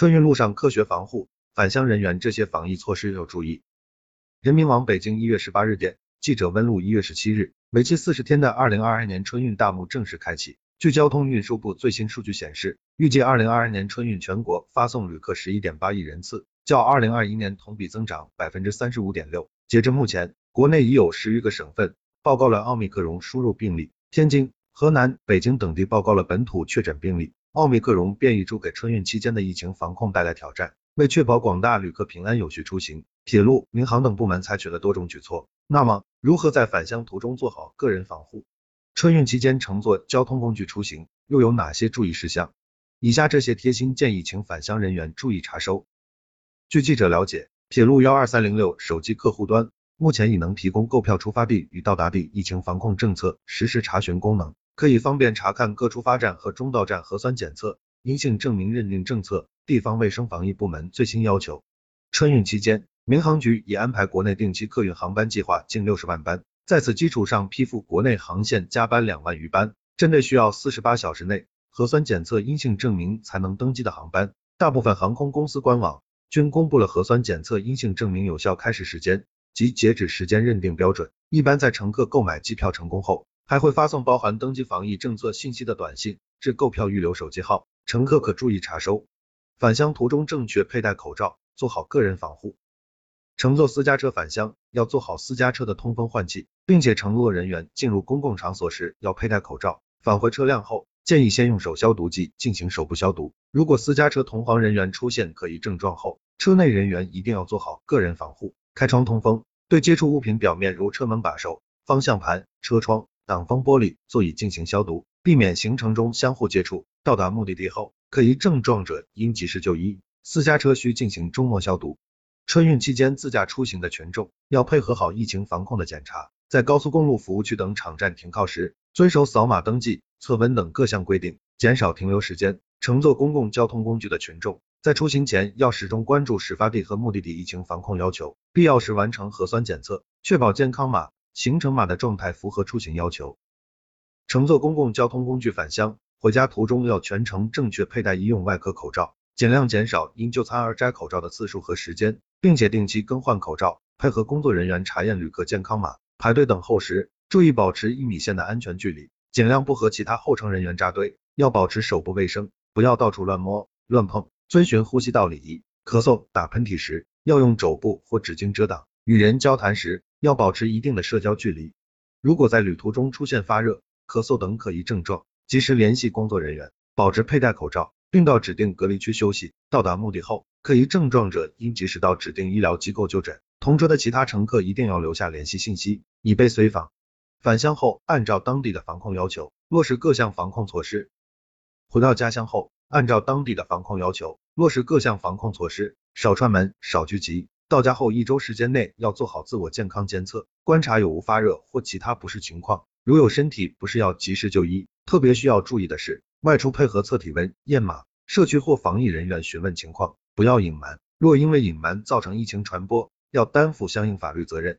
春运路上科学防护，返乡人员这些防疫措施要注意。人民网北京一月十八日电，记者温露一月十七日，为期四十天的二零二二年春运大幕正式开启。据交通运输部最新数据显示，预计二零二二年春运全国发送旅客十一点八亿人次，较二零二一年同比增长百分之三十五点六。截至目前，国内已有十余个省份报告了奥密克戎输入病例，天津、河南、北京等地报告了本土确诊病例。奥密克戎变异株给春运期间的疫情防控带来挑战，为确保广大旅客平安有序出行，铁路、民航等部门采取了多种举措。那么，如何在返乡途中做好个人防护？春运期间乘坐交通工具出行又有哪些注意事项？以下这些贴心建议，请返乡人员注意查收。据记者了解，铁路幺二三零六手机客户端目前已能提供购票出发地与到达地疫情防控政策实时查询功能。可以方便查看各出发站和中到站核酸检测阴性证明认定政策、地方卫生防疫部门最新要求。春运期间，民航局已安排国内定期客运航班计划近六十万班，在此基础上批复国内航线加班两万余班。针对需要四十八小时内核酸检测阴性证明才能登机的航班，大部分航空公司官网均公布了核酸检测阴性证明有效开始时间及截止时间认定标准。一般在乘客购买机票成功后，还会发送包含登机防疫政策信息的短信至购票预留手机号，乘客可注意查收。返乡途中正确佩戴口罩，做好个人防护。乘坐私家车返乡要做好私家车的通风换气，并且乘坐人员进入公共场所时要佩戴口罩。返回车辆后，建议先用手消毒剂进行手部消毒。如果私家车同行人员出现可疑症状后，车内人员一定要做好个人防护，开窗通风，对接触物品表面如车门把手、方向盘、车窗。挡风玻璃、座椅进行消毒，避免行程中相互接触。到达目的地后，可疑症状者应及时就医。私家车需进行周末消毒。春运期间自驾出行的群众要配合好疫情防控的检查，在高速公路服务区等场站停靠时，遵守扫码登记、测温等各项规定，减少停留时间。乘坐公共交通工具的群众在出行前要始终关注始发地和目的地疫情防控要求，必要时完成核酸检测，确保健康码。行程码的状态符合出行要求。乘坐公共交通工具返乡回家途中，要全程正确佩戴医用外科口罩，尽量减少因就餐而摘口罩的次数和时间，并且定期更换口罩。配合工作人员查验旅客健康码，排队等候时注意保持一米线的安全距离，尽量不和其他候乘人员扎堆。要保持手部卫生，不要到处乱摸乱碰，遵循呼吸道礼仪。咳嗽、打喷嚏时要用肘部或纸巾遮挡。与人交谈时。要保持一定的社交距离。如果在旅途中出现发热、咳嗽等可疑症状，及时联系工作人员，保持佩戴口罩，并到指定隔离区休息。到达目的后，可疑症状者应及时到指定医疗机构就诊。同车的其他乘客一定要留下联系信息，以备随访。返乡后，按照当地的防控要求，落实各项防控措施。回到家乡后，按照当地的防控要求，落实各项防控措施，少串门，少聚集。到家后一周时间内要做好自我健康监测，观察有无发热或其他不适情况，如有身体不适要及时就医。特别需要注意的是，外出配合测体温、验码，社区或防疫人员询问情况，不要隐瞒。若因为隐瞒造成疫情传播，要担负相应法律责任。